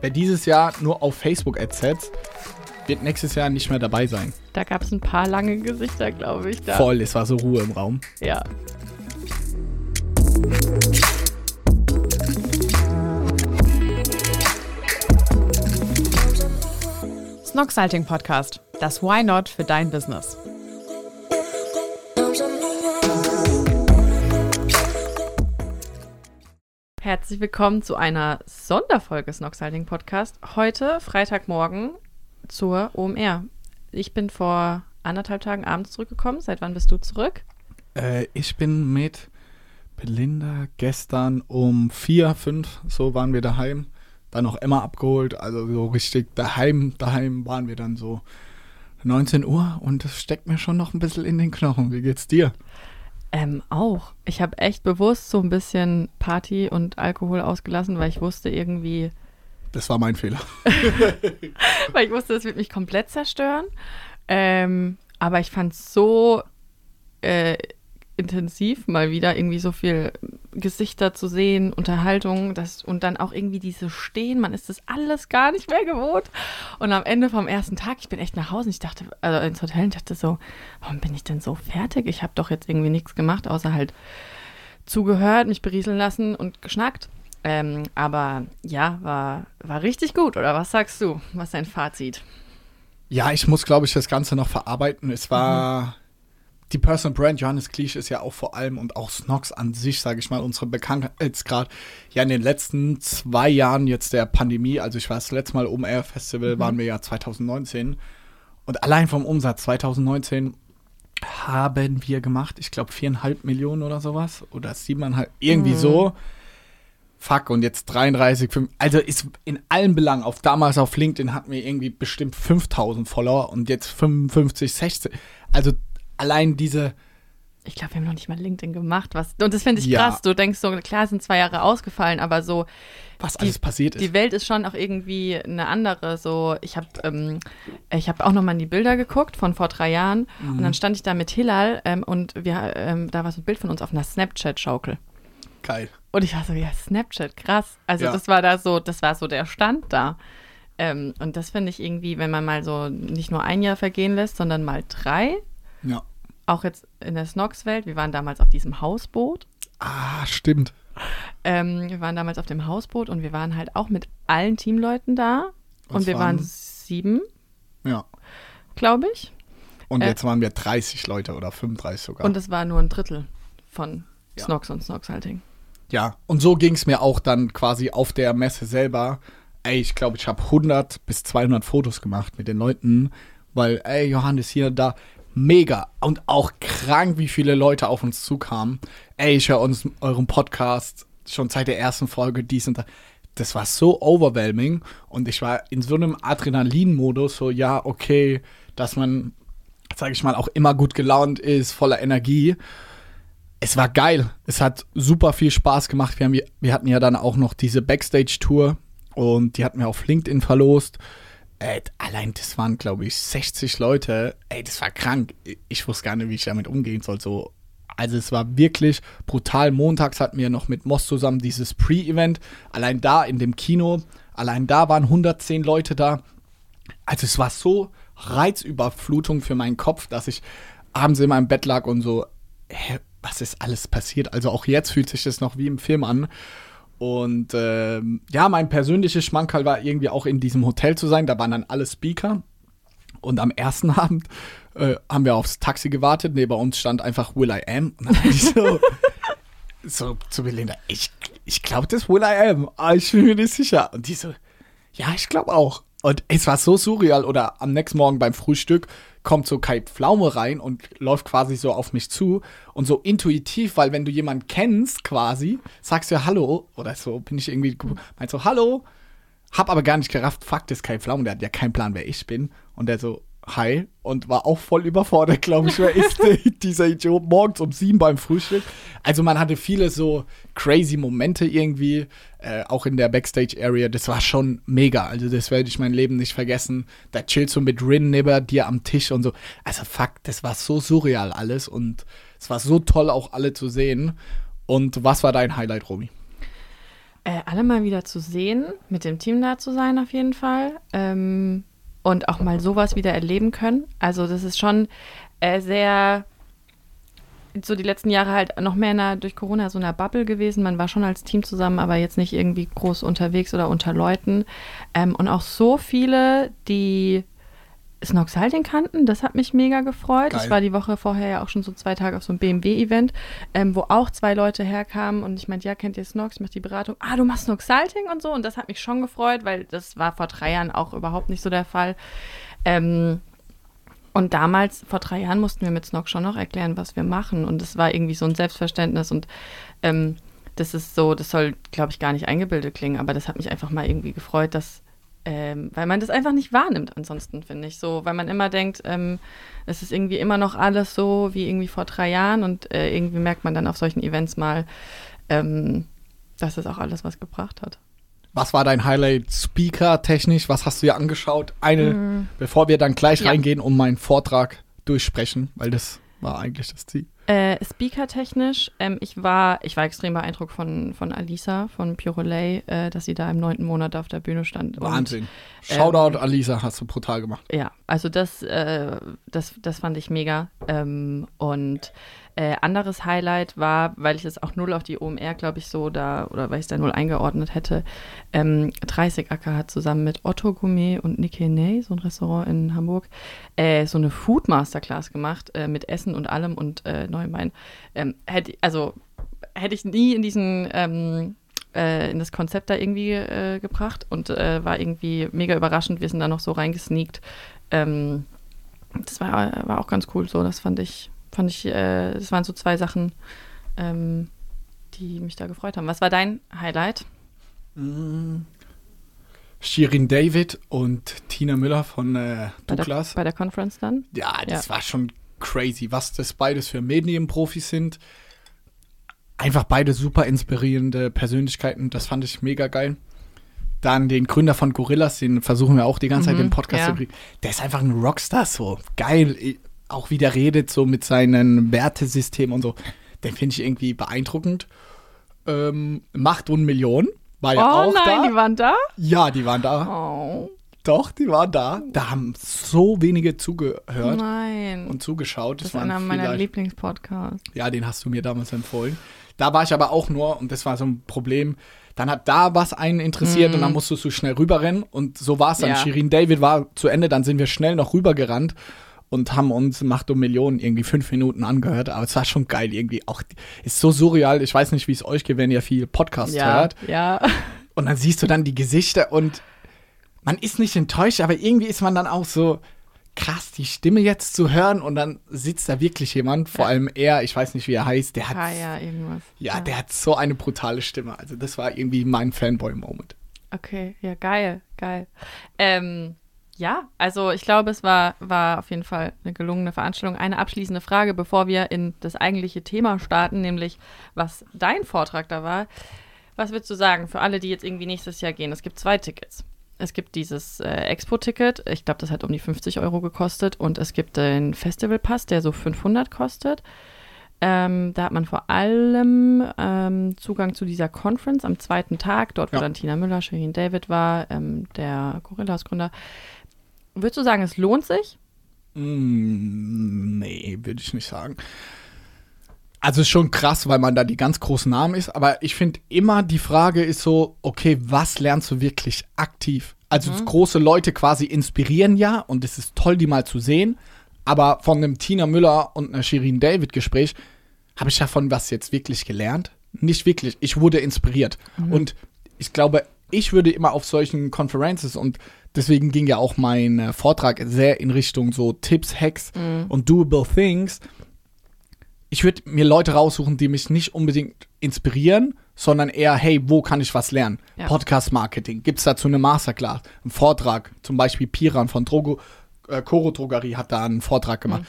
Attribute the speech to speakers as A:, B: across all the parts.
A: wer dieses Jahr nur auf Facebook Ads setzt, wird nächstes Jahr nicht mehr dabei sein.
B: Da gab es ein paar lange Gesichter, glaube ich. Da.
A: Voll, es war so Ruhe im Raum.
B: Ja. Snog Salting Podcast. Das Why Not für dein Business. Herzlich willkommen zu einer Sonderfolge Snog Salting Podcast. Heute, Freitagmorgen, zur OMR. Ich bin vor anderthalb Tagen abends zurückgekommen. Seit wann bist du zurück?
A: Äh, ich bin mit Belinda gestern um vier, fünf, so waren wir daheim. Dann noch Emma abgeholt, also so richtig daheim, daheim waren wir dann so 19 Uhr und das steckt mir schon noch ein bisschen in den Knochen. Wie geht's dir?
B: Ähm, auch. Ich habe echt bewusst so ein bisschen Party und Alkohol ausgelassen, weil ich wusste irgendwie,
A: Das war mein Fehler.
B: weil ich wusste, das wird mich komplett zerstören. Ähm, aber ich fand es so äh, intensiv, mal wieder irgendwie so viel Gesichter zu sehen, Unterhaltung das, und dann auch irgendwie diese Stehen. Man ist das alles gar nicht mehr gewohnt. Und am Ende vom ersten Tag, ich bin echt nach Hause und ich dachte, also ins Hotel und dachte so, warum bin ich denn so fertig? Ich habe doch jetzt irgendwie nichts gemacht, außer halt zugehört, mich berieseln lassen und geschnackt. Ähm, aber ja, war, war richtig gut, oder was sagst du? Was ist dein Fazit?
A: Ja, ich muss, glaube ich, das Ganze noch verarbeiten. Es war die Personal Brand, Johannes Kliesch ist ja auch vor allem und auch Snox an sich, sage ich mal, unsere Bekanntheitsgrad. Ja, in den letzten zwei Jahren jetzt der Pandemie, also ich war das letzte Mal OMR Festival, waren wir ja 2019. Und allein vom Umsatz 2019 haben wir gemacht, ich glaube, viereinhalb Millionen oder sowas. Oder siebeneinhalb, irgendwie
B: Mhm.
A: so. Fuck, und jetzt 33, 5, also ist in allen Belangen, auf damals auf LinkedIn hatten wir irgendwie bestimmt 5000 Follower und jetzt 55, 60. Also allein diese,
B: Ich glaube, wir haben noch nicht mal LinkedIn gemacht. Was, und das finde ich
A: Ja.
B: krass. Du denkst so, klar sind zwei Jahre ausgefallen, aber so,
A: was
B: Die-
A: alles passiert ist.
B: die Welt ist schon auch irgendwie eine andere. So, ich habe ähm, ich hab auch nochmal in die Bilder geguckt von vor drei Jahren und dann stand ich da mit Hilal ähm, und wir, ähm, da war so ein Bild von uns auf einer Snapchat-Schaukel.
A: Geil.
B: Und ich war so, ja, Snapchat, krass. Also
A: Ja.
B: das war da so, das war so der Stand da. Ähm, und das finde ich irgendwie, wenn man mal so nicht nur ein Jahr vergehen lässt, sondern mal drei,
A: Ja.
B: auch jetzt in der Snox-Welt, wir waren damals auf diesem Hausboot.
A: Ah, stimmt.
B: Ähm, wir waren damals auf dem Hausboot und wir waren halt auch mit allen Teamleuten da.
A: Was
B: und wir
A: waren-
B: waren sieben,
A: Ja.
B: glaube ich.
A: Und
B: Äh.
A: jetzt waren wir 30 Leute oder 35 sogar.
B: Und es war nur ein Drittel von
A: Ja.
B: Snox und Snox-Halting.
A: ja, und so ging es mir auch dann quasi auf der Messe selber. Ey, ich glaube, ich habe 100 bis 200 Fotos gemacht mit den Leuten, weil, ey, Johannes hier, da, mega. Und auch krank, wie viele Leute auf uns zukamen. Ey, ich höre uns euren Podcast schon seit der ersten Folge, dies und das. Das war so overwhelming und ich war in so einem Adrenalin-Modus, so, ja, okay, dass man, sage ich mal, auch immer gut gelaunt ist, voller Energie es war geil. Es hat super viel Spaß gemacht. Wir, haben, wir hatten ja dann auch noch diese Backstage-Tour und die hatten wir auf LinkedIn verlost. Äh, allein das waren, glaube ich, 60 Leute. Ey, das war krank. Ich wusste gar nicht, wie ich damit umgehen soll. So. Also es war wirklich brutal. Montags hatten wir noch mit Moss zusammen dieses Pre-Event. Allein da in dem Kino, allein da waren 110 Leute da. Also es war so Reizüberflutung für meinen Kopf, dass ich abends in meinem Bett lag und so, hä, was ist alles passiert? Also auch jetzt fühlt sich das noch wie im Film an. Und ähm, ja, mein persönliches Schmankerl war irgendwie auch in diesem Hotel zu sein. Da waren dann alle Speaker. Und am ersten Abend äh, haben wir aufs Taxi gewartet. Neben uns stand einfach Will I Am. Und dann ich so, so zu Belinda, ich, ich glaube, das ist Will I Am. Aber ich bin mir nicht sicher. Und die so, ja, ich glaube auch. Und es war so surreal. Oder am nächsten Morgen beim Frühstück kommt so Kai Pflaume rein und läuft quasi so auf mich zu. Und so intuitiv, weil wenn du jemanden kennst quasi, sagst du ja Hallo. Oder so bin ich irgendwie, meinst so Hallo. Hab aber gar nicht gerafft, fuck, das ist Kai Pflaume. Der hat ja keinen Plan, wer ich bin. Und der so, hi. Und war auch voll überfordert, glaube ich. Wer ist dieser Idiot morgens um sieben beim Frühstück? Also man hatte viele so crazy Momente irgendwie, äh, auch in der Backstage-Area. Das war schon mega. Also das werde ich mein Leben nicht vergessen. Da chillst du mit Rin neben dir am Tisch und so. Also fuck, das war so surreal alles. Und es war so toll, auch alle zu sehen. Und was war dein Highlight, Romy?
B: Äh, alle mal wieder zu sehen, mit dem Team da zu sein auf jeden Fall. Ähm, und auch mal sowas wieder erleben können. Also das ist schon äh, sehr so die letzten Jahre halt noch mehr in einer, durch Corona so einer Bubble gewesen. Man war schon als Team zusammen, aber jetzt nicht irgendwie groß unterwegs oder unter Leuten. Ähm, und auch so viele, die Snox Halting kannten, das hat mich mega gefreut.
A: Geil.
B: Ich war die Woche vorher ja auch schon so zwei Tage auf so einem BMW-Event, ähm, wo auch zwei Leute herkamen und ich meinte, ja, kennt ihr Snox? Ich mache die Beratung. Ah, du machst Snox Halting und so. Und das hat mich schon gefreut, weil das war vor drei Jahren auch überhaupt nicht so der Fall. Ähm, und damals, vor drei Jahren, mussten wir mit Snog schon noch erklären, was wir machen. Und es war irgendwie so ein Selbstverständnis. Und ähm, das ist so, das soll, glaube ich, gar nicht eingebildet klingen, aber das hat mich einfach mal irgendwie gefreut, dass, ähm, weil man das einfach nicht wahrnimmt ansonsten, finde ich. So, weil man immer denkt, ähm, es ist irgendwie immer noch alles so wie irgendwie vor drei Jahren und äh, irgendwie merkt man dann auf solchen Events mal, ähm, dass es auch alles was gebracht hat.
A: Was war dein Highlight Speaker-technisch? Was hast du dir angeschaut? Eine, bevor wir dann gleich
B: Ja.
A: reingehen und meinen Vortrag durchsprechen, weil das war eigentlich das Ziel.
B: Äh, Speaker-technisch, ähm, ich war, ich war extrem beeindruckt von, von Alisa, von Pure Relay, äh, dass sie da im neunten Monat auf der Bühne stand. Und,
A: Wahnsinn.
B: ähm,
A: Shoutout, Alisa, hast du brutal gemacht.
B: Ja, also das, äh, das, das fand ich mega. Ähm, und äh, anderes Highlight war, weil ich es auch null auf die OMR, glaube ich, so da, oder weil ich es da null eingeordnet hätte, ähm, 30 Acker hat zusammen mit Otto Gourmet und Nikkei Ney, so ein Restaurant in Hamburg, äh, so eine Food Masterclass gemacht äh, mit Essen und allem und äh, neuem Wein. Ähm, hätte, also hätte ich nie in diesen ähm, äh, in das Konzept da irgendwie äh, gebracht und äh, war irgendwie mega überraschend. Wir sind da noch so reingesneakt. Ähm, das war, war auch ganz cool so. Das fand ich, fand ich, äh, das waren so zwei Sachen, ähm, die mich da gefreut haben. Was war dein Highlight?
A: Shirin David und Tina Müller von äh,
B: Bei der,
A: Douglas.
B: bei der Conference dann?
A: Ja, das
B: Ja.
A: war schon crazy, was das beides für Medienprofis sind. Einfach beide super inspirierende Persönlichkeiten, das fand ich mega geil. Dann den Gründer von Gorillas, den versuchen wir auch die ganze Zeit
B: Mhm,
A: im Podcast
B: ja.
A: zu kriegen. Der ist einfach ein Rockstar, so geil. Auch wie der redet, so mit seinem Wertesystem und so. Den finde ich irgendwie beeindruckend. Ähm, Macht und Millionen war ja
B: oh
A: auch
B: nein,
A: da.
B: die waren da?
A: ja, die waren da.
B: Oh
A: Doch, die waren da. Da haben so wenige zugehört
B: nein.
A: und zugeschaut.
B: das ist
A: waren
B: einer meiner Lieblingspodcasts.
A: Ja, den hast du mir damals empfohlen. Da war ich aber auch nur, und das war so ein Problem, dann hat da was einen interessiert und dann musstest du schnell rüberrennen. Und so war es dann.
B: Ja.
A: Shirin David war zu Ende, dann sind wir schnell noch rübergerannt und haben uns Macht um Millionen irgendwie fünf Minuten angehört. Aber es war schon geil irgendwie. Auch ist so surreal. Ich weiß nicht, wie es euch geht, wenn ihr viel Podcast
B: Ja,
A: hört.
B: ja.
A: Und dann siehst du dann die Gesichter und man ist nicht enttäuscht, aber irgendwie ist man dann auch so krass, die Stimme jetzt zu hören und dann sitzt da wirklich jemand, vor
B: Ja.
A: allem er, ich weiß nicht, wie er heißt, der hat,
B: Kaya irgendwas.
A: ja, der hat so eine brutale Stimme. Also das war irgendwie mein Fanboy-Moment.
B: Okay, ja, geil, geil. Ähm, ja, also ich glaube, es war, war auf jeden Fall eine gelungene Veranstaltung. Eine abschließende Frage, bevor wir in das eigentliche Thema starten, nämlich was dein Vortrag da war. Was würdest du sagen für alle, die jetzt irgendwie nächstes Jahr gehen? Es gibt zwei Tickets. Es gibt dieses äh, Expo-Ticket, ich glaube, das hat um die 50 Euro gekostet und es gibt den Festivalpass, der so 500 kostet. Ähm, da hat man vor allem ähm, Zugang zu dieser Conference am zweiten Tag, dort wo
A: Ja.
B: dann Tina Müller, Shirin David war, ähm, der Gorillas-Gründer. Würdest du sagen, es lohnt sich?
A: Mm, nee, würde ich nicht sagen. Also ist schon krass, weil man da die ganz großen Namen ist, aber ich finde immer die Frage ist so, okay, was lernst du wirklich aktiv? Also große Leute quasi inspirieren ja und es ist toll, die mal zu sehen, aber von einem Tina Müller und einer Shirin David Gespräch habe ich davon was jetzt wirklich gelernt? Nicht wirklich. Ich wurde inspiriert und ich glaube, ich würde immer auf solchen Conferences und deswegen ging ja auch mein äh, Vortrag sehr in Richtung so Tipps, Hacks und Doable Things. Ich würde mir Leute raussuchen, die mich nicht unbedingt inspirieren, sondern eher, hey, wo kann ich was lernen?
B: Ja.
A: Podcast-Marketing. Gibt es dazu eine Masterclass, einen Vortrag? Zum Beispiel Piran von Drogo, äh, Coro Drogerie hat da einen Vortrag gemacht.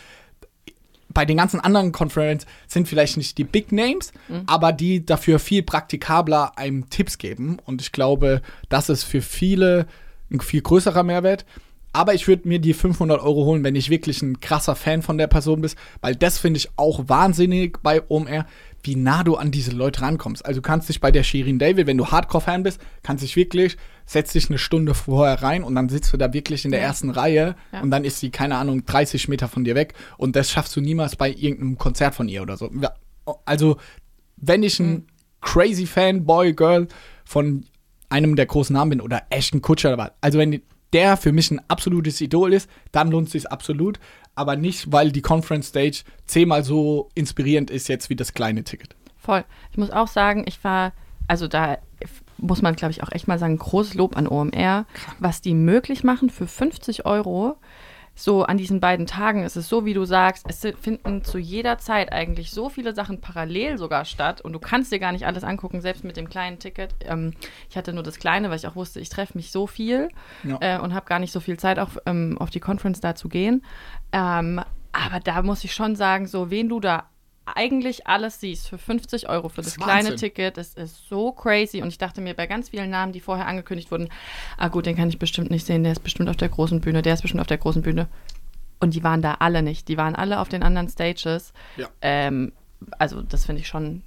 A: Bei den ganzen anderen Conferences sind vielleicht nicht die Big Names, aber die dafür viel praktikabler einem Tipps geben. Und ich glaube, das ist für viele ein viel größerer Mehrwert. Aber ich würde mir die 500 Euro holen, wenn ich wirklich ein krasser Fan von der Person bist, weil das finde ich auch wahnsinnig bei OMR. wie nah du an diese Leute rankommst. Also du kannst dich bei der Shirin David, wenn du Hardcore-Fan bist, kannst dich wirklich, setz dich eine Stunde vorher rein und dann sitzt du da wirklich in der ersten Reihe
B: Ja.
A: und dann ist sie, keine Ahnung, 30 Meter von dir weg und das schaffst du niemals bei irgendeinem Konzert von ihr oder so. Also, wenn ich ein
B: Mhm.
A: crazy Fanboy, Girl von einem der großen Namen bin oder Ashton Kutscher oder was, also wenn der für mich ein absolutes Idol ist, dann lohnt es sich absolut, aber nicht, weil die Conference Stage zehnmal so inspirierend ist jetzt wie das kleine Ticket.
B: Voll. Ich muss auch sagen, ich war, also da muss man, glaube ich, auch echt mal sagen, großes Lob an OMR, was die möglich machen für 50 Euro. So an diesen beiden Tagen ist es so, wie du sagst, es finden zu jeder Zeit eigentlich so viele Sachen parallel sogar statt und du kannst dir gar nicht alles angucken, selbst mit dem kleinen Ticket. Ähm, ich hatte nur das kleine, weil ich auch wusste, ich treffe mich so viel
A: Ja.
B: äh, und habe gar nicht so viel Zeit, auch ähm, auf die Conference da zu gehen. Ähm, aber da muss ich schon sagen, so wen du da eigentlich alles siehst für 50 Euro für
A: Das
B: das, kleine
A: Wahnsinn.
B: Ticket, das ist so crazy. Und ich dachte mir bei ganz vielen Namen, die vorher angekündigt wurden, ah gut, den kann ich bestimmt nicht sehen, der ist bestimmt auf der großen Bühne, der ist bestimmt auf der großen Bühne. Und die waren da alle nicht. Die waren alle auf den anderen Stages.
A: Ja.
B: Ähm, also das finde ich schon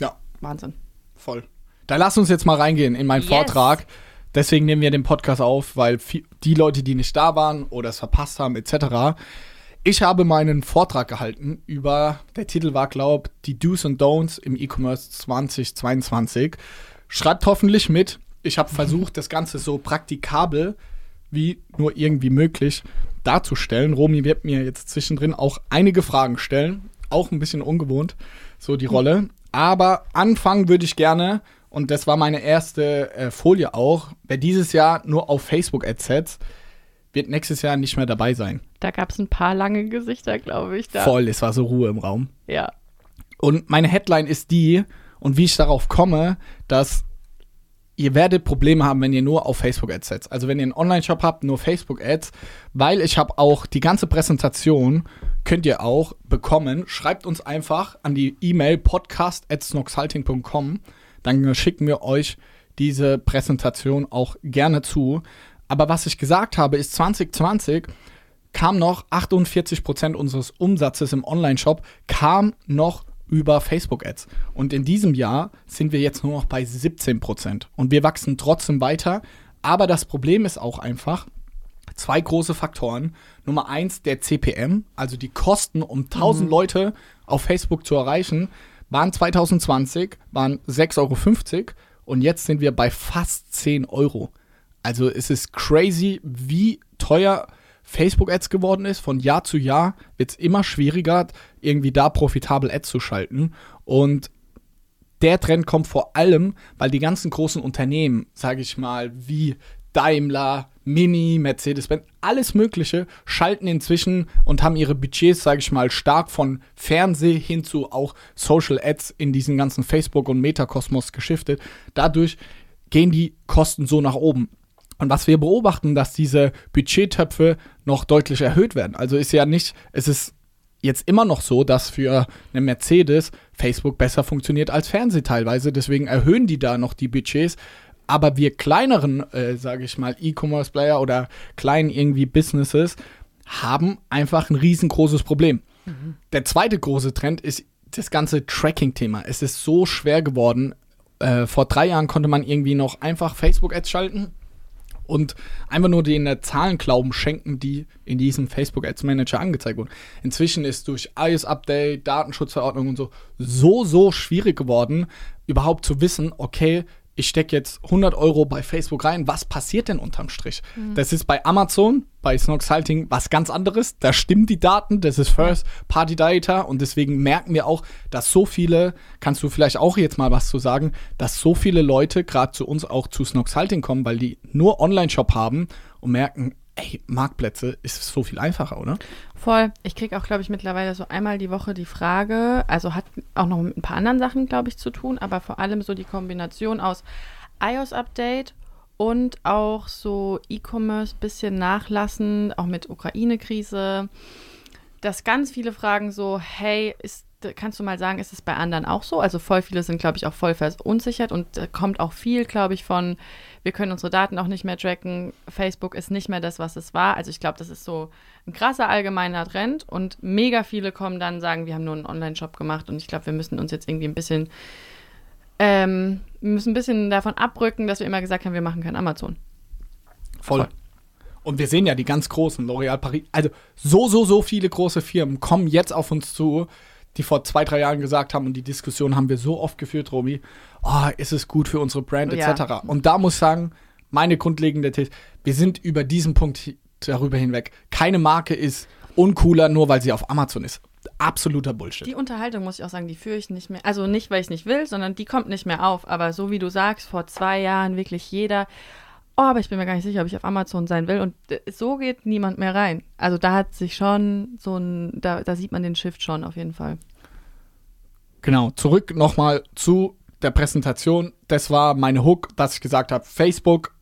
A: Ja,
B: Wahnsinn.
A: voll. Da lass uns jetzt mal reingehen in meinen
B: Yes.
A: Vortrag. Deswegen nehmen wir den Podcast auf, weil die Leute, die nicht da waren oder es verpasst haben, etc. Ich habe meinen Vortrag gehalten über, der Titel war, glaube ich, die Do's und Don'ts im E-Commerce 2022. Schreibt hoffentlich mit. Ich habe versucht, das Ganze so praktikabel wie nur irgendwie möglich darzustellen. Romy wird mir jetzt zwischendrin auch einige Fragen stellen. Auch ein bisschen ungewohnt, so die Rolle. Aber anfangen würde ich gerne, und das war meine erste äh, Folie auch, wer dieses Jahr nur auf Facebook-Ads setzt, wird nächstes Jahr nicht mehr dabei sein.
B: Da gab es ein paar lange Gesichter, glaube ich. Da.
A: Voll, es war so Ruhe im Raum.
B: Ja.
A: Und meine Headline ist die, und wie ich darauf komme, dass ihr werdet Probleme haben, wenn ihr nur auf Facebook-Ads setzt. Also wenn ihr einen Online-Shop habt, nur Facebook-Ads, weil ich habe auch die ganze Präsentation, könnt ihr auch bekommen. Schreibt uns einfach an die E-Mail podcast.snoxhalting.com, dann schicken wir euch diese Präsentation auch gerne zu. Aber was ich gesagt habe, ist 2020 kam noch 48% unseres Umsatzes im Online-Shop kam noch über Facebook-Ads. Und in diesem Jahr sind wir jetzt nur noch bei 17%. Und wir wachsen trotzdem weiter. Aber das Problem ist auch einfach, zwei große Faktoren. Nummer eins, der CPM, also die Kosten, um 1000 Leute auf Facebook zu erreichen, waren 2020, waren 6,50 Euro und jetzt sind wir bei fast 10 Euro. Also es ist crazy, wie teuer Facebook-Ads geworden ist. Von Jahr zu Jahr wird es immer schwieriger, irgendwie da profitabel Ads zu schalten. Und der Trend kommt vor allem, weil die ganzen großen Unternehmen, sage ich mal, wie Daimler, Mini, Mercedes-Benz, alles Mögliche, schalten inzwischen und haben ihre Budgets, sage ich mal, stark von Fernseh hin zu auch Social Ads in diesen ganzen Facebook- und Metakosmos geschiftet. Dadurch gehen die Kosten so nach oben. Und was wir beobachten, dass diese Budgettöpfe noch deutlich erhöht werden. Also ist ja nicht, es ist jetzt immer noch so, dass für eine Mercedes Facebook besser funktioniert als Fernseh teilweise. Deswegen erhöhen die da noch die Budgets. Aber wir kleineren, äh, sage ich mal, E-Commerce-Player oder kleinen irgendwie Businesses haben einfach ein riesengroßes Problem. Der zweite große Trend ist das ganze Tracking-Thema. Es ist so schwer geworden. Äh, vor drei Jahren konnte man irgendwie noch einfach Facebook-Ads schalten und einfach nur den Zahlen Glauben schenken, die in diesem Facebook Ads Manager angezeigt wurden. Inzwischen ist durch iOS-Update, Datenschutzverordnung und so so, so schwierig geworden, überhaupt zu wissen, okay, ich stecke jetzt 100 Euro bei Facebook rein, was passiert denn unterm Strich? Das ist bei Amazon, bei Snox Halting was ganz anderes. Da stimmen die Daten, das ist First-Party-Data und deswegen merken wir auch, dass so viele, kannst du vielleicht auch jetzt mal was zu sagen, dass so viele Leute gerade zu uns auch zu Snox Halting kommen, weil die nur Online-Shop haben und merken, ey, Marktplätze ist so viel einfacher, oder?
B: Voll. Ich kriege auch, glaube ich, mittlerweile so einmal die Woche die Frage, also hat auch noch mit ein paar anderen Sachen, glaube ich, zu tun, aber vor allem so die Kombination aus iOS-Update und auch so E-Commerce bisschen nachlassen, auch mit Ukraine-Krise, dass ganz viele fragen so, hey, ist kannst du mal sagen, ist es bei anderen auch so? Also voll viele sind, glaube ich, auch voll verunsichert und äh, kommt auch viel, glaube ich, von, wir können unsere Daten auch nicht mehr tracken, Facebook ist nicht mehr das, was es war. Also ich glaube, das ist so ein krasser allgemeiner Trend und mega viele kommen dann sagen, wir haben nur einen Online-Shop gemacht und ich glaube, wir müssen uns jetzt irgendwie ein bisschen, ähm, müssen ein bisschen davon abrücken, dass wir immer gesagt haben, wir machen kein Amazon.
A: Voll. Voll. Und wir sehen ja die ganz großen, L'Oréal Paris, also so, so, so viele große Firmen kommen jetzt auf uns zu, die vor zwei, drei Jahren gesagt haben, und die Diskussion haben wir so oft geführt, Romy, oh, ist es gut für unsere Brand, etc. Ja. Und da muss ich sagen, meine grundlegende These, wir sind über diesen Punkt darüber hinweg. Keine Marke ist uncooler, nur weil sie auf Amazon ist. Absoluter Bullshit.
B: Die Unterhaltung, muss ich auch sagen, die führe ich nicht mehr. Also nicht, weil ich es nicht will, sondern die kommt nicht mehr auf. Aber so wie du sagst, vor zwei Jahren wirklich jeder, oh, aber ich bin mir gar nicht sicher, ob ich auf Amazon sein will. Und so geht niemand mehr rein. Also da hat sich schon so ein, da, da sieht man den Shift schon auf jeden Fall.
A: Genau, zurück nochmal zu der Präsentation. Das war meine Hook, dass ich gesagt habe, Facebook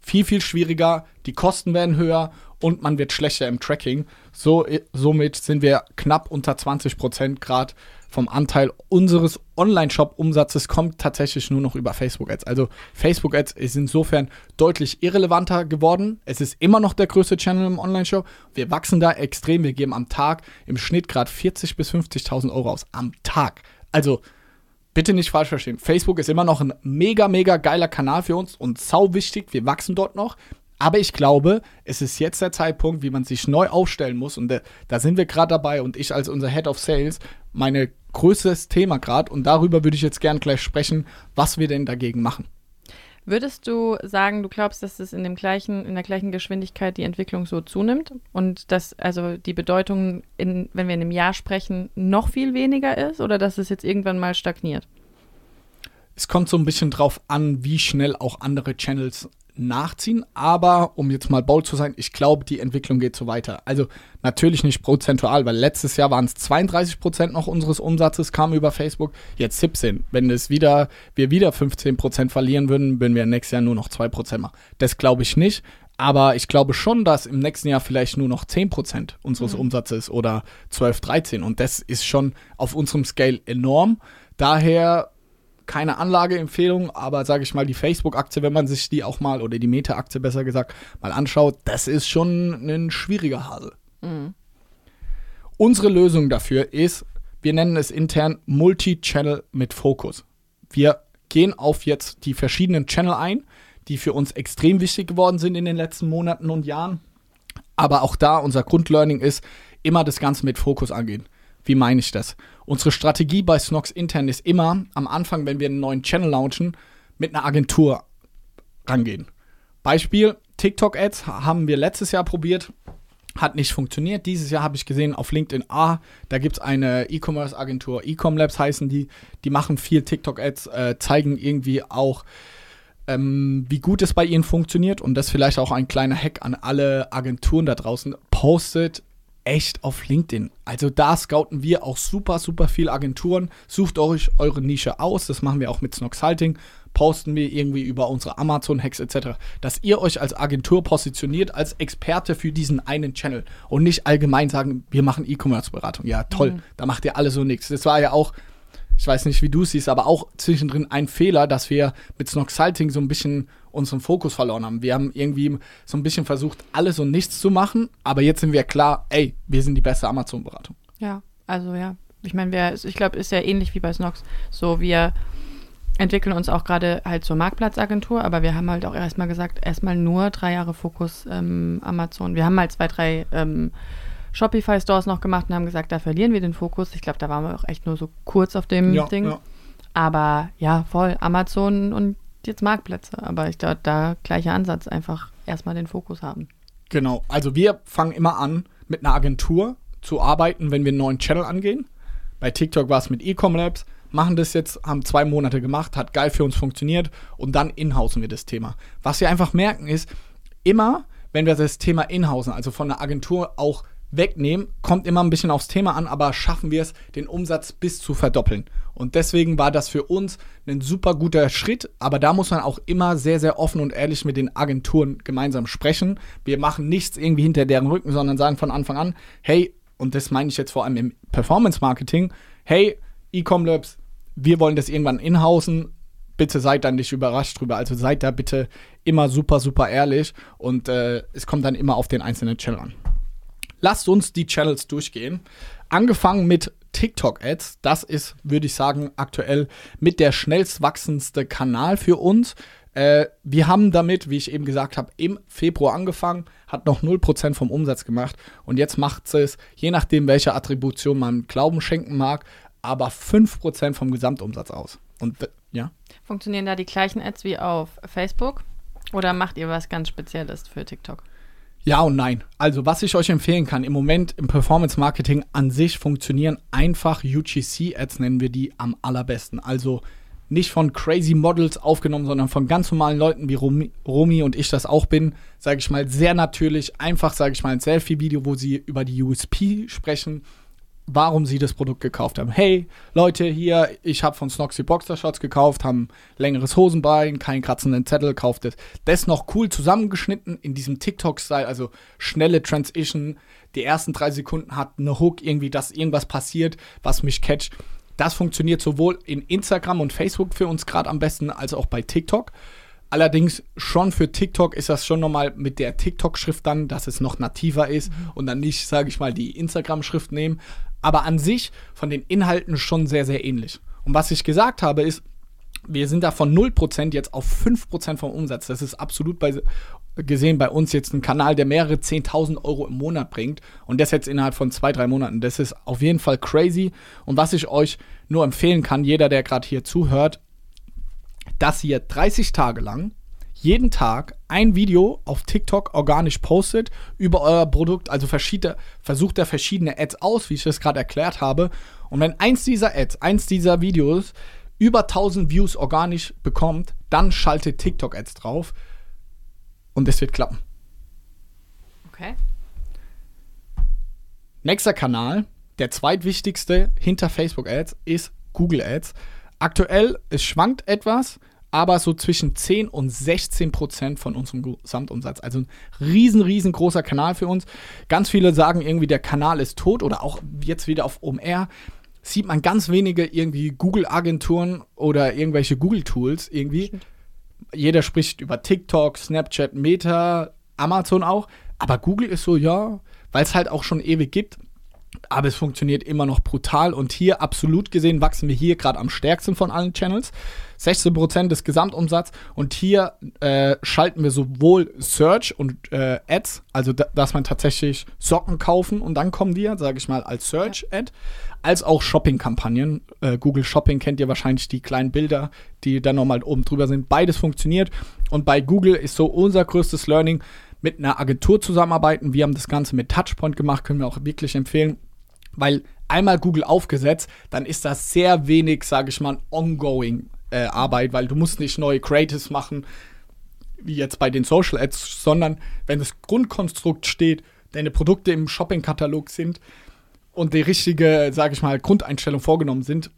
A: viel, viel schwieriger, die Kosten werden höher und man wird schlechter im Tracking. So, somit sind wir knapp unter 20 Prozent Grad vom Anteil unseres Online-Shop-Umsatzes kommt tatsächlich nur noch über Facebook-Ads. Also Facebook-Ads ist insofern deutlich irrelevanter geworden. Es ist immer noch der größte Channel im Online-Shop. Wir wachsen da extrem. Wir geben am Tag im Schnitt gerade 40.000 bis 50.000 Euro aus. Am Tag. Also bitte nicht falsch verstehen. Facebook ist immer noch ein mega, mega geiler Kanal für uns und sau wichtig. Wir wachsen dort noch. Aber ich glaube, es ist jetzt der Zeitpunkt, wie man sich neu aufstellen muss. Und da, da sind wir gerade dabei. Und ich als unser Head of Sales, meine größtes Thema gerade. Und darüber würde ich jetzt gern gleich sprechen, was wir denn dagegen machen.
B: Würdest du sagen, du glaubst, dass es in dem gleichen, in der gleichen Geschwindigkeit die Entwicklung so zunimmt und dass also die Bedeutung, in, wenn wir in einem Jahr sprechen, noch viel weniger ist oder dass es jetzt irgendwann mal stagniert?
A: Es kommt so ein bisschen drauf an, wie schnell auch andere Channels nachziehen. Aber um jetzt mal bold zu sein, ich glaube, die Entwicklung geht so weiter. Also natürlich nicht prozentual, weil letztes Jahr waren es 32 Prozent noch unseres Umsatzes kamen über Facebook, jetzt 17. Wenn es wieder, wir wieder 15 Prozent verlieren würden, würden wir nächstes Jahr nur noch 2 Prozent machen. Das glaube ich nicht. Aber ich glaube schon, dass im nächsten Jahr vielleicht nur noch 10% unseres mhm. Umsatzes oder 12, 13. Und das ist schon auf unserem Scale enorm. Daher keine Anlageempfehlung, aber sage ich mal, die Facebook-Aktie, wenn man sich die auch mal, oder die Meta-Aktie besser gesagt, mal anschaut, das ist schon ein schwieriger Hase. Mhm. Unsere Lösung dafür ist, wir nennen es intern Multi-Channel mit Fokus. Wir gehen auf jetzt die verschiedenen Channel ein, die für uns extrem wichtig geworden sind in den letzten Monaten und Jahren. Aber auch da unser Grundlearning ist, immer das Ganze mit Fokus angehen. Wie meine ich das? Unsere Strategie bei Snox intern ist immer, am Anfang, wenn wir einen neuen Channel launchen, mit einer Agentur rangehen. Beispiel, TikTok-Ads haben wir letztes Jahr probiert, hat nicht funktioniert. Dieses Jahr habe ich gesehen auf LinkedIn, ah, da gibt es eine E-Commerce-Agentur, Ecom Labs heißen die, die machen viel TikTok-Ads, äh, zeigen irgendwie auch, ähm, wie gut es bei ihnen funktioniert und das vielleicht auch ein kleiner Hack an alle Agenturen da draußen. Postet echt auf LinkedIn. Also da scouten wir auch super, super viele Agenturen. Sucht euch eure Nische aus. Das machen wir auch mit Snoxhalting. Posten wir irgendwie über unsere Amazon-Hacks etc., dass ihr euch als Agentur positioniert, als Experte für diesen einen Channel und nicht allgemein sagen, wir machen E-Commerce-Beratung. Ja, toll, mhm. da macht ihr alle so nichts. Das war ja auch ich weiß nicht, wie du siehst, aber auch zwischendrin ein Fehler, dass wir mit Snoxalting so ein bisschen unseren Fokus verloren haben. Wir haben irgendwie so ein bisschen versucht, alles und nichts zu machen, aber jetzt sind wir klar, ey, wir sind die beste Amazon-Beratung.
B: Ja, also ja. Ich meine, ich glaube, ist ja ähnlich wie bei Snox. So, wir entwickeln uns auch gerade halt zur Marktplatzagentur, aber wir haben halt auch erstmal gesagt, erstmal nur drei Jahre Fokus ähm, Amazon. Wir haben halt zwei, drei ähm, Shopify-Stores noch gemacht und haben gesagt, da verlieren wir den Fokus. Ich glaube, da waren wir auch echt nur so kurz auf dem ja, Ding. Ja. Aber ja, voll Amazon und jetzt Marktplätze. Aber ich glaube, da gleicher Ansatz, einfach erstmal den Fokus haben.
A: Genau, also wir fangen immer an, mit einer Agentur zu arbeiten, wenn wir einen neuen Channel angehen. Bei TikTok war es mit Ecom Labs, machen das jetzt, haben zwei Monate gemacht, hat geil für uns funktioniert und dann inhausen wir das Thema. Was wir einfach merken ist, immer wenn wir das Thema inhausen, also von der Agentur auch wegnehmen, kommt immer ein bisschen aufs Thema an, aber schaffen wir es, den Umsatz bis zu verdoppeln. Und deswegen war das für uns ein super guter Schritt, aber da muss man auch immer sehr, sehr offen und ehrlich mit den Agenturen gemeinsam sprechen. Wir machen nichts irgendwie hinter deren Rücken, sondern sagen von Anfang an, hey, und das meine ich jetzt vor allem im Performance Marketing, hey, Ecom Labs, wir wollen das irgendwann inhausen. Bitte seid dann nicht überrascht drüber. Also seid da bitte immer super, super ehrlich und äh, es kommt dann immer auf den einzelnen Channel an. Lasst uns die Channels durchgehen. Angefangen mit TikTok-Ads. Das ist, würde ich sagen, aktuell mit der schnellst wachsendste Kanal für uns. Äh, wir haben damit, wie ich eben gesagt habe, im Februar angefangen, hat noch 0% vom Umsatz gemacht und jetzt macht es, je nachdem, welche Attribution man Glauben schenken mag, aber 5% vom Gesamtumsatz aus. Und ja.
B: Funktionieren da die gleichen Ads wie auf Facebook? Oder macht ihr was ganz Spezielles für TikTok?
A: Ja und nein. Also, was ich euch empfehlen kann, im Moment im Performance Marketing an sich funktionieren einfach UGC-Ads, nennen wir die am allerbesten. Also nicht von crazy Models aufgenommen, sondern von ganz normalen Leuten wie Romi, Romy und ich das auch bin, sage ich mal, sehr natürlich, einfach, sage ich mal, ein Selfie-Video, wo sie über die USP sprechen warum sie das Produkt gekauft haben. Hey, Leute, hier, ich habe von Snoxy Boxershorts gekauft, haben längeres Hosenbein, keinen kratzenden Zettel, kauft es. Das noch cool zusammengeschnitten in diesem TikTok-Style, also schnelle Transition. Die ersten drei Sekunden hat eine Hook, irgendwie, dass irgendwas passiert, was mich catcht. Das funktioniert sowohl in Instagram und Facebook für uns gerade am besten, als auch bei TikTok. Allerdings schon für TikTok ist das schon nochmal mit der TikTok-Schrift dann, dass es noch nativer ist mhm. und dann nicht, sage ich mal, die Instagram-Schrift nehmen aber an sich von den Inhalten schon sehr, sehr ähnlich. Und was ich gesagt habe, ist, wir sind da von 0% jetzt auf 5% vom Umsatz. Das ist absolut bei, gesehen bei uns jetzt ein Kanal, der mehrere 10.000 Euro im Monat bringt. Und das jetzt innerhalb von zwei, drei Monaten. Das ist auf jeden Fall crazy. Und was ich euch nur empfehlen kann, jeder, der gerade hier zuhört, dass ihr 30 Tage lang jeden Tag ein Video auf TikTok organisch postet über euer Produkt, also versucht da verschiedene Ads aus, wie ich das gerade erklärt habe. Und wenn eins dieser Ads, eins dieser Videos über 1000 Views organisch bekommt, dann schaltet TikTok Ads drauf und es wird klappen.
B: Okay.
A: Nächster Kanal, der zweitwichtigste hinter Facebook Ads, ist Google Ads. Aktuell, es schwankt etwas, aber so zwischen 10 und 16 Prozent von unserem Gesamtumsatz. Also ein riesen, riesengroßer Kanal für uns. Ganz viele sagen irgendwie, der Kanal ist tot oder auch jetzt wieder auf OMR sieht man ganz wenige irgendwie Google-Agenturen oder irgendwelche Google-Tools irgendwie. Jeder spricht über TikTok, Snapchat, Meta, Amazon auch. Aber Google ist so, ja, weil es halt auch schon ewig gibt. Aber es funktioniert immer noch brutal und hier absolut gesehen wachsen wir hier gerade am stärksten von allen Channels. 16% des Gesamtumsatzes. Und hier äh, schalten wir sowohl Search und äh, Ads, also da, dass man tatsächlich Socken kaufen und dann kommen die, sage ich mal, als Search-Ad, als auch Shopping-Kampagnen. Äh, Google Shopping kennt ihr wahrscheinlich die kleinen Bilder, die dann nochmal oben drüber sind. Beides funktioniert. Und bei Google ist so unser größtes Learning, mit einer Agentur zusammenarbeiten. Wir haben das Ganze mit Touchpoint gemacht, können wir auch wirklich empfehlen, weil einmal Google aufgesetzt, dann ist das sehr wenig, sage ich mal, ongoing äh, Arbeit, weil du musst nicht neue Creatives machen, wie jetzt bei den Social Ads, sondern wenn das Grundkonstrukt steht, deine Produkte im Shopping-Katalog sind und die richtige, sage ich mal, Grundeinstellung vorgenommen sind,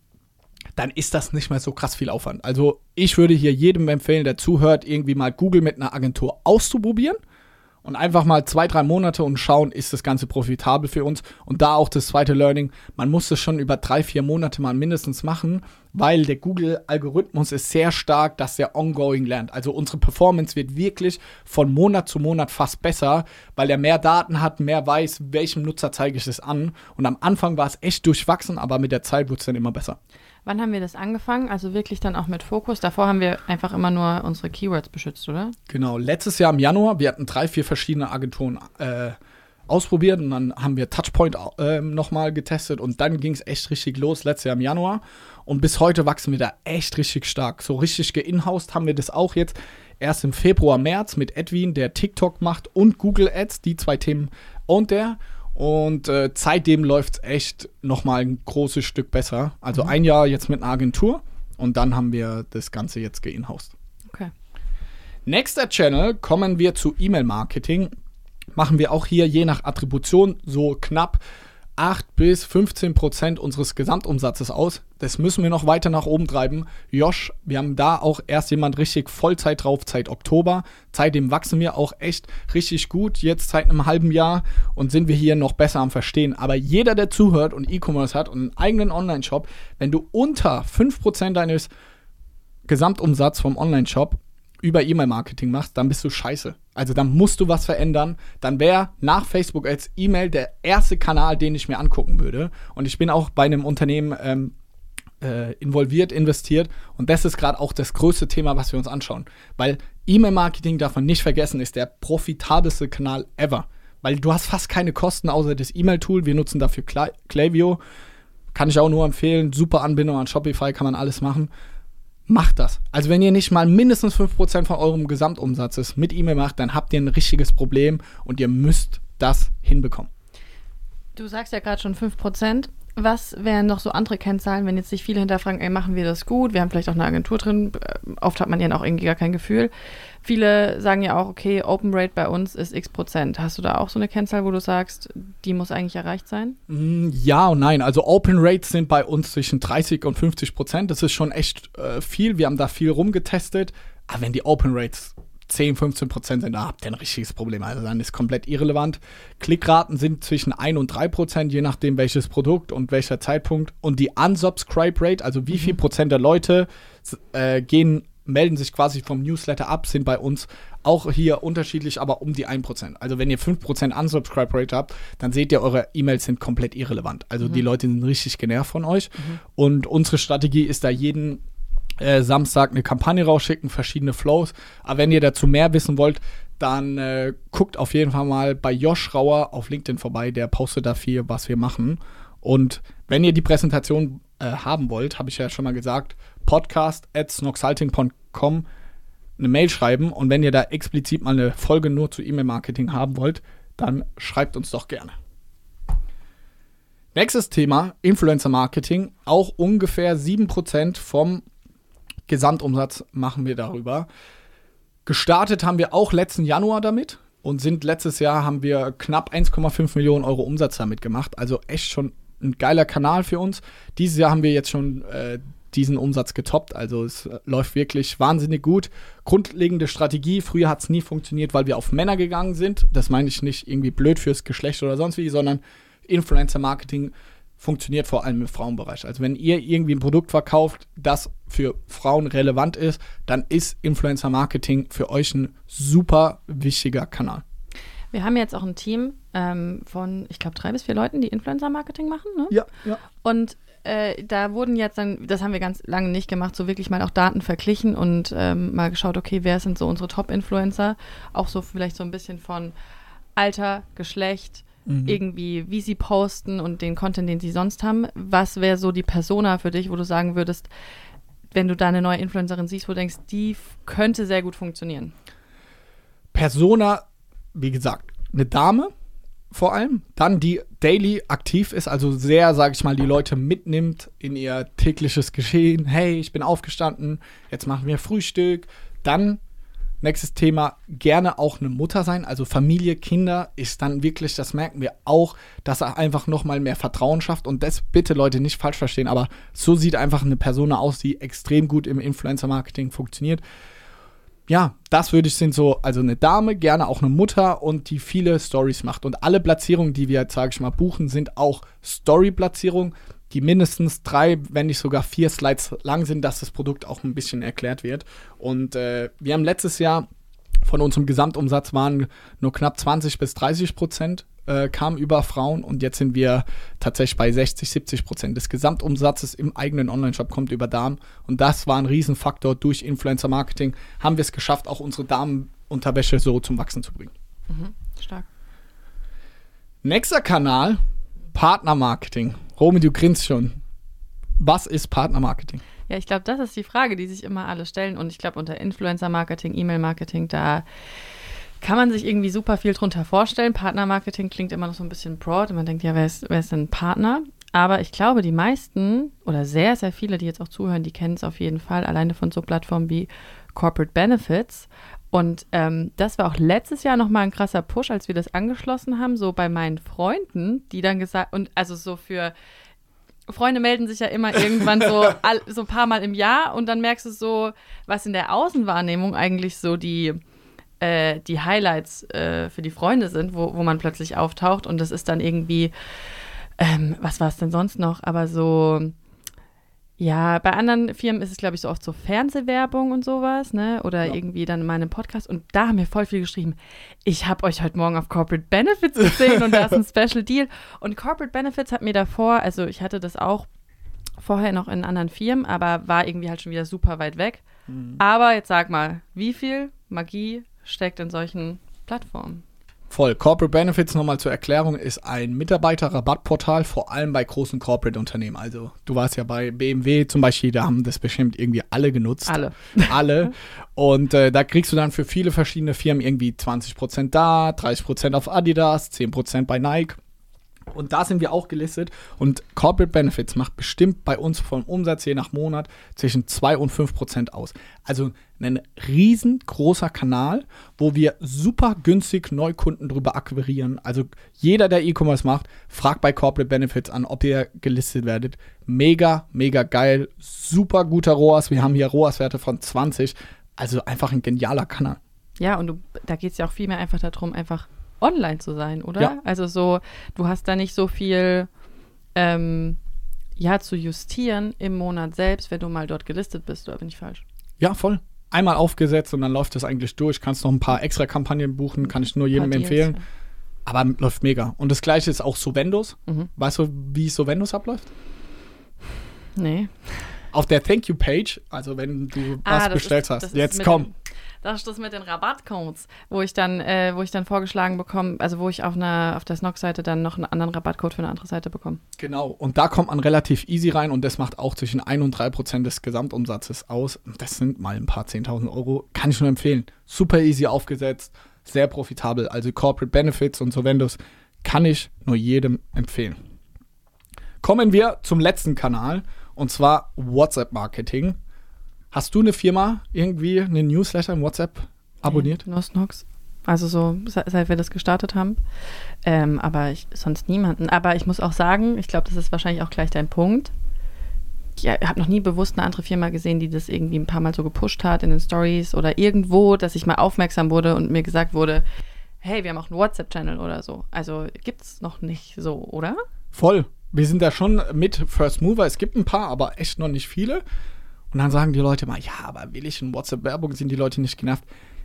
A: dann ist das nicht mehr so krass viel Aufwand. Also ich würde hier jedem empfehlen, der zuhört, irgendwie mal Google mit einer Agentur auszuprobieren und einfach mal zwei, drei Monate und schauen, ist das Ganze profitabel für uns. Und da auch das zweite Learning, man muss es schon über drei, vier Monate mal mindestens machen, weil der Google-Algorithmus ist sehr stark, dass der ongoing lernt. Also unsere Performance wird wirklich von Monat zu Monat fast besser, weil er mehr Daten hat, mehr weiß, welchem Nutzer zeige ich es an. Und am Anfang war es echt durchwachsen, aber mit der Zeit wird es dann immer besser.
B: Wann haben wir das angefangen? Also wirklich dann auch mit Fokus. Davor haben wir einfach immer nur unsere Keywords beschützt, oder?
A: Genau, letztes Jahr im Januar, wir hatten drei, vier verschiedene Agenturen äh, ausprobiert und dann haben wir Touchpoint äh, nochmal getestet und dann ging es echt richtig los, letztes Jahr im Januar. Und bis heute wachsen wir da echt richtig stark. So richtig geinhoused haben wir das auch jetzt erst im Februar, März mit Edwin, der TikTok macht und Google Ads, die zwei Themen und der. Und äh, seitdem läuft es echt nochmal ein großes Stück besser. Also mhm. ein Jahr jetzt mit einer Agentur und dann haben wir das Ganze jetzt geinhoused.
B: Okay.
A: Nächster Channel kommen wir zu E-Mail-Marketing. Machen wir auch hier je nach Attribution so knapp 8 bis 15 Prozent unseres Gesamtumsatzes aus. Das müssen wir noch weiter nach oben treiben. Josh, wir haben da auch erst jemand richtig Vollzeit drauf, seit Oktober. Seitdem wachsen wir auch echt richtig gut, jetzt seit einem halben Jahr und sind wir hier noch besser am Verstehen. Aber jeder, der zuhört und E-Commerce hat und einen eigenen Online-Shop, wenn du unter 5 Prozent deines Gesamtumsatzes vom Online-Shop über E-Mail-Marketing machst, dann bist du scheiße. Also dann musst du was verändern. Dann wäre nach Facebook als E-Mail der erste Kanal, den ich mir angucken würde. Und ich bin auch bei einem Unternehmen ähm, äh, involviert, investiert. Und das ist gerade auch das größte Thema, was wir uns anschauen. Weil E-Mail-Marketing, man nicht vergessen, ist der profitabelste Kanal ever. Weil du hast fast keine Kosten außer das E-Mail-Tool. Wir nutzen dafür Klaviyo. Kann ich auch nur empfehlen. Super Anbindung an Shopify, kann man alles machen macht das. Also wenn ihr nicht mal mindestens 5% von eurem Gesamtumsatzes mit E-Mail macht, dann habt ihr ein richtiges Problem und ihr müsst das hinbekommen.
B: Du sagst ja gerade schon 5%. Was wären noch so andere Kennzahlen, wenn jetzt sich viele hinterfragen, ey, machen wir das gut? Wir haben vielleicht auch eine Agentur drin. Äh, oft hat man ja auch irgendwie gar kein Gefühl. Viele sagen ja auch, okay, Open Rate bei uns ist x Prozent. Hast du da auch so eine Kennzahl, wo du sagst, die muss eigentlich erreicht sein?
A: Mm, ja und nein. Also Open Rates sind bei uns zwischen 30 und 50 Prozent. Das ist schon echt äh, viel. Wir haben da viel rumgetestet. Aber wenn die Open Rates 10, 15 Prozent sind, da habt ihr ein richtiges Problem. Also dann ist komplett irrelevant. Klickraten sind zwischen 1 und 3 Prozent, je nachdem welches Produkt und welcher Zeitpunkt. Und die Unsubscribe Rate, also wie mhm. viel Prozent der Leute äh, gehen, melden sich quasi vom Newsletter ab, sind bei uns auch hier unterschiedlich, aber um die 1%. Also wenn ihr 5% Unsubscribe Rate habt, dann seht ihr, eure E-Mails sind komplett irrelevant. Also mhm. die Leute sind richtig genervt von euch. Mhm. Und unsere Strategie ist da jeden äh, Samstag eine Kampagne rausschicken, verschiedene Flows. Aber wenn ihr dazu mehr wissen wollt, dann äh, guckt auf jeden Fall mal bei Josh Rauer auf LinkedIn vorbei. Der postet da viel, was wir machen. Und wenn ihr die Präsentation äh, haben wollt, habe ich ja schon mal gesagt, podcast at snoxalting.com eine Mail schreiben. Und wenn ihr da explizit mal eine Folge nur zu E-Mail-Marketing haben wollt, dann schreibt uns doch gerne. Nächstes Thema, Influencer Marketing. Auch ungefähr 7% vom Gesamtumsatz machen wir darüber. Gestartet haben wir auch letzten Januar damit und sind letztes Jahr haben wir knapp 1,5 Millionen Euro Umsatz damit gemacht. Also echt schon ein geiler Kanal für uns. Dieses Jahr haben wir jetzt schon äh, diesen Umsatz getoppt. Also es äh, läuft wirklich wahnsinnig gut. Grundlegende Strategie. Früher hat es nie funktioniert, weil wir auf Männer gegangen sind. Das meine ich nicht irgendwie blöd fürs Geschlecht oder sonst wie, sondern Influencer Marketing funktioniert vor allem im Frauenbereich. Also wenn ihr irgendwie ein Produkt verkauft, das für Frauen relevant ist, dann ist Influencer Marketing für euch ein super wichtiger Kanal.
B: Wir haben jetzt auch ein Team ähm, von, ich glaube, drei bis vier Leuten, die Influencer Marketing machen. Ne?
A: Ja, ja.
B: Und äh, da wurden jetzt dann, das haben wir ganz lange nicht gemacht, so wirklich mal auch Daten verglichen und ähm, mal geschaut, okay, wer sind so unsere Top-Influencer? Auch so vielleicht so ein bisschen von Alter, Geschlecht, mhm. irgendwie, wie sie posten und den Content, den sie sonst haben. Was wäre so die Persona für dich, wo du sagen würdest, wenn du da eine neue Influencerin siehst, wo du denkst, die könnte sehr gut funktionieren?
A: Persona, wie gesagt, eine Dame vor allem, dann die daily aktiv ist, also sehr, sag ich mal, die Leute mitnimmt in ihr tägliches Geschehen. Hey, ich bin aufgestanden, jetzt machen wir Frühstück. Dann Nächstes Thema, gerne auch eine Mutter sein, also Familie, Kinder ist dann wirklich, das merken wir auch, dass er einfach nochmal mehr Vertrauen schafft und das bitte Leute nicht falsch verstehen, aber so sieht einfach eine Person aus, die extrem gut im Influencer-Marketing funktioniert. Ja, das würde ich sind so, also eine Dame, gerne auch eine Mutter und die viele Stories macht. Und alle Platzierungen, die wir, sage ich mal, buchen, sind auch Story-Platzierungen die mindestens drei, wenn nicht sogar vier Slides lang sind, dass das Produkt auch ein bisschen erklärt wird. Und äh, wir haben letztes Jahr von unserem Gesamtumsatz waren nur knapp 20 bis 30 Prozent äh, kamen über Frauen und jetzt sind wir tatsächlich bei 60, 70 Prozent des Gesamtumsatzes im eigenen Online-Shop kommt über Damen und das war ein Riesenfaktor. Durch Influencer-Marketing haben wir es geschafft, auch unsere Damenunterwäsche so zum Wachsen zu bringen.
B: Mhm, stark.
A: Nächster Kanal, Partnermarketing. Romy, du grinst schon. Was ist Partnermarketing?
B: Ja, ich glaube, das ist die Frage, die sich immer alle stellen. Und ich glaube, unter Influencer-Marketing, E-Mail-Marketing, da kann man sich irgendwie super viel drunter vorstellen. Partnermarketing klingt immer noch so ein bisschen broad und man denkt, ja, wer ist, wer ist denn Partner? Aber ich glaube, die meisten oder sehr, sehr viele, die jetzt auch zuhören, die kennen es auf jeden Fall, alleine von so Plattformen wie Corporate Benefits. Und ähm, das war auch letztes Jahr nochmal ein krasser Push, als wir das angeschlossen haben, so bei meinen Freunden, die dann gesagt, und also so für Freunde melden sich ja immer irgendwann so, all, so ein paar Mal im Jahr und dann merkst du so, was in der Außenwahrnehmung eigentlich so die, äh, die Highlights äh, für die Freunde sind, wo, wo man plötzlich auftaucht und das ist dann irgendwie, ähm, was war es denn sonst noch, aber so ja, bei anderen Firmen ist es, glaube ich, so oft so Fernsehwerbung und sowas, ne? Oder ja. irgendwie dann in meinem Podcast. Und da haben wir voll viel geschrieben. Ich habe euch heute Morgen auf Corporate Benefits gesehen und da ist ein Special Deal. Und Corporate Benefits hat mir davor, also ich hatte das auch vorher noch in anderen Firmen, aber war irgendwie halt schon wieder super weit weg. Mhm. Aber jetzt sag mal, wie viel Magie steckt in solchen Plattformen?
A: Voll. Corporate Benefits, nochmal zur Erklärung, ist ein Mitarbeiterrabattportal, vor allem bei großen Corporate-Unternehmen. Also, du warst ja bei BMW zum Beispiel, da haben das bestimmt irgendwie alle genutzt.
B: Alle.
A: Alle. Und äh, da kriegst du dann für viele verschiedene Firmen irgendwie 20% da, 30% auf Adidas, 10% bei Nike. Und da sind wir auch gelistet. Und Corporate Benefits macht bestimmt bei uns vom Umsatz je nach Monat zwischen 2 und 5 Prozent aus. Also ein riesengroßer Kanal, wo wir super günstig Neukunden drüber akquirieren. Also jeder, der E-Commerce macht, fragt bei Corporate Benefits an, ob ihr gelistet werdet. Mega, mega geil. Super guter ROAS. Wir haben hier ROAS-Werte von 20. Also einfach ein genialer Kanal.
B: Ja, und du, da geht es ja auch viel mehr einfach darum, einfach online zu sein, oder? Ja. Also so, du hast da nicht so viel ähm, ja, zu justieren im Monat selbst, wenn du mal dort gelistet bist, oder bin ich falsch?
A: Ja, voll. Einmal aufgesetzt und dann läuft das eigentlich durch. Kannst noch ein paar extra Kampagnen buchen, kann ich nur jedem empfehlen. Aber läuft mega. Und das gleiche ist auch Sovendus. Mhm. Weißt du, wie Sovendus abläuft?
B: Nee.
A: Auf der Thank You Page, also wenn du ah, was bestellt ist, hast, jetzt komm.
B: Das ist das mit den Rabattcodes, wo ich dann, äh, wo ich dann vorgeschlagen bekomme, also wo ich auf einer, auf der Snog-Seite dann noch einen anderen Rabattcode für eine andere Seite bekomme.
A: Genau, und da kommt man relativ easy rein und das macht auch zwischen 1 und 3 Prozent des Gesamtumsatzes aus. Das sind mal ein paar 10.000 Euro, kann ich nur empfehlen. Super easy aufgesetzt, sehr profitabel. Also Corporate Benefits und so Vendos kann ich nur jedem empfehlen. Kommen wir zum letzten Kanal und zwar WhatsApp Marketing. Hast du eine Firma irgendwie, eine Newsletter im WhatsApp abonniert?
B: Nee, Snox. Also so, seit wir das gestartet haben. Ähm, aber ich, sonst niemanden. Aber ich muss auch sagen, ich glaube, das ist wahrscheinlich auch gleich dein Punkt. Ich habe noch nie bewusst eine andere Firma gesehen, die das irgendwie ein paar Mal so gepusht hat in den Stories oder irgendwo, dass ich mal aufmerksam wurde und mir gesagt wurde, hey, wir haben auch einen WhatsApp-Channel oder so. Also gibt es noch nicht so, oder?
A: Voll. Wir sind da schon mit First Mover. Es gibt ein paar, aber echt noch nicht viele. Und dann sagen die Leute mal, ja, aber will ich in WhatsApp-Werbung, sind die Leute nicht genervt.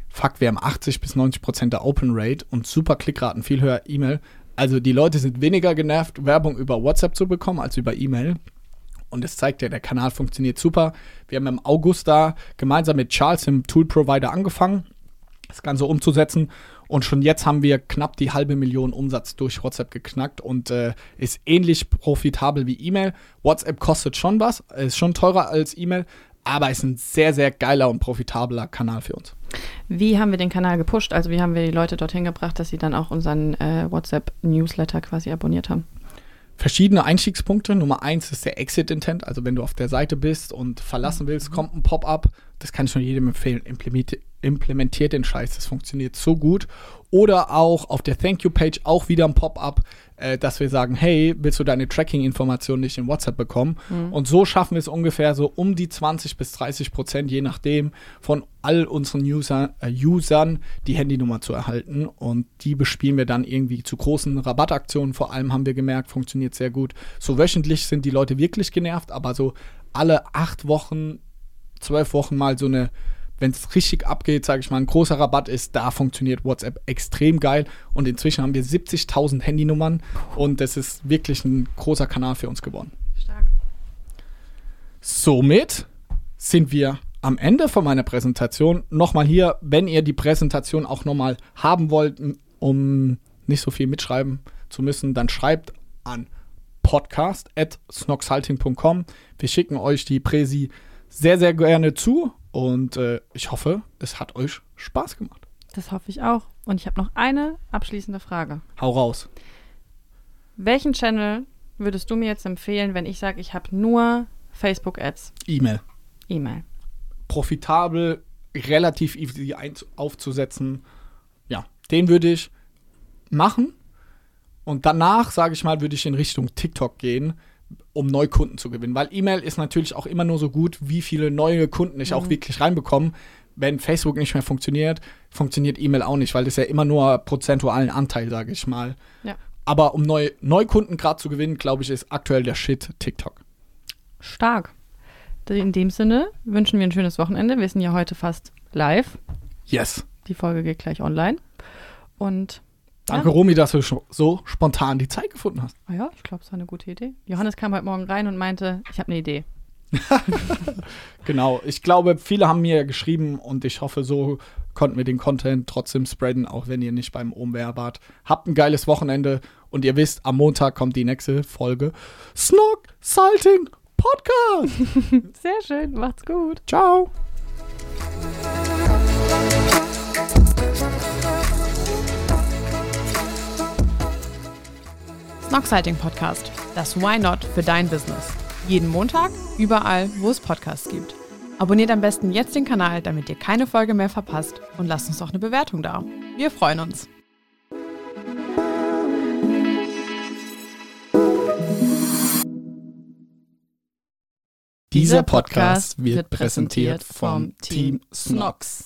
A: Fuck, wir haben 80 bis 90 Prozent der Open Rate und super Klickraten, viel höher E-Mail. Also die Leute sind weniger genervt, Werbung über WhatsApp zu bekommen als über E-Mail. Und es zeigt ja, der Kanal funktioniert super. Wir haben im August da gemeinsam mit Charles, dem Tool-Provider, angefangen, das Ganze umzusetzen. Und schon jetzt haben wir knapp die halbe Million Umsatz durch WhatsApp geknackt und äh, ist ähnlich profitabel wie E-Mail. WhatsApp kostet schon was, ist schon teurer als E-Mail, aber ist ein sehr, sehr geiler und profitabler Kanal für uns.
B: Wie haben wir den Kanal gepusht? Also wie haben wir die Leute dorthin gebracht, dass sie dann auch unseren äh, WhatsApp-Newsletter quasi abonniert haben?
A: verschiedene Einstiegspunkte. Nummer eins ist der Exit-Intent. Also wenn du auf der Seite bist und verlassen willst, mhm. kommt ein Pop-up. Das kann ich schon jedem empfehlen. Implementiert den Scheiß. Das funktioniert so gut. Oder auch auf der Thank You-Page auch wieder ein Pop-up, äh, dass wir sagen, hey, willst du deine Tracking-Informationen nicht in WhatsApp bekommen? Mhm. Und so schaffen wir es ungefähr so um die 20 bis 30 Prozent, je nachdem, von all unseren User, äh, Usern die Handynummer zu erhalten. Und die bespielen wir dann irgendwie zu großen Rabattaktionen. Vor allem haben wir gemerkt, funktioniert sehr gut. So wöchentlich sind die Leute wirklich genervt, aber so alle acht Wochen, zwölf Wochen mal so eine wenn es richtig abgeht, sage ich mal, ein großer Rabatt ist, da funktioniert WhatsApp extrem geil. Und inzwischen haben wir 70.000 Handynummern und das ist wirklich ein großer Kanal für uns geworden. Stark. Somit sind wir am Ende von meiner Präsentation. Nochmal hier, wenn ihr die Präsentation auch nochmal haben wollt, um nicht so viel mitschreiben zu müssen, dann schreibt an podcast.snoxhalting.com. Wir schicken euch die Präsi sehr, sehr gerne zu und äh, ich hoffe, es hat euch Spaß gemacht.
B: Das hoffe ich auch. Und ich habe noch eine abschließende Frage.
A: Hau raus.
B: Welchen Channel würdest du mir jetzt empfehlen, wenn ich sage, ich habe nur Facebook-Ads?
A: E-Mail.
B: E-Mail.
A: Profitabel, relativ easy aufzusetzen. Ja, den würde ich machen. Und danach, sage ich mal, würde ich in Richtung TikTok gehen, um Neukunden zu gewinnen. Weil E-Mail ist natürlich auch immer nur so gut, wie viele neue Kunden ich auch wirklich reinbekomme. Wenn Facebook nicht mehr funktioniert, funktioniert E-Mail auch nicht, weil das ja immer nur prozentualen Anteil, sage ich mal.
B: Ja.
A: Aber um neu, Neukunden gerade zu gewinnen, glaube ich, ist aktuell der Shit TikTok.
B: Stark. In dem Sinne wünschen wir ein schönes Wochenende. Wir sind ja heute fast live.
A: Yes.
B: Die Folge geht gleich online. Und
A: Danke, Romy, dass du so spontan die Zeit gefunden hast.
B: ah ja, ich glaube, es war eine gute Idee. Johannes kam heute Morgen rein und meinte, ich habe eine Idee.
A: Genau, ich glaube, viele haben mir geschrieben und ich hoffe, so konnten wir den Content trotzdem spreaden, auch wenn ihr nicht beim Omwehr wart. Habt ein geiles Wochenende und ihr wisst, am Montag kommt die nächste Folge Snog Salting Podcast.
B: Sehr schön, macht's gut.
A: Ciao.
C: Snoxiting Podcast. Das Why Not für dein Business. Jeden Montag, überall, wo es Podcasts gibt. Abonniert am besten jetzt den Kanal, damit ihr keine Folge mehr verpasst und lasst uns doch eine Bewertung da. Wir freuen uns.
A: Dieser Podcast wird präsentiert vom Team Snox.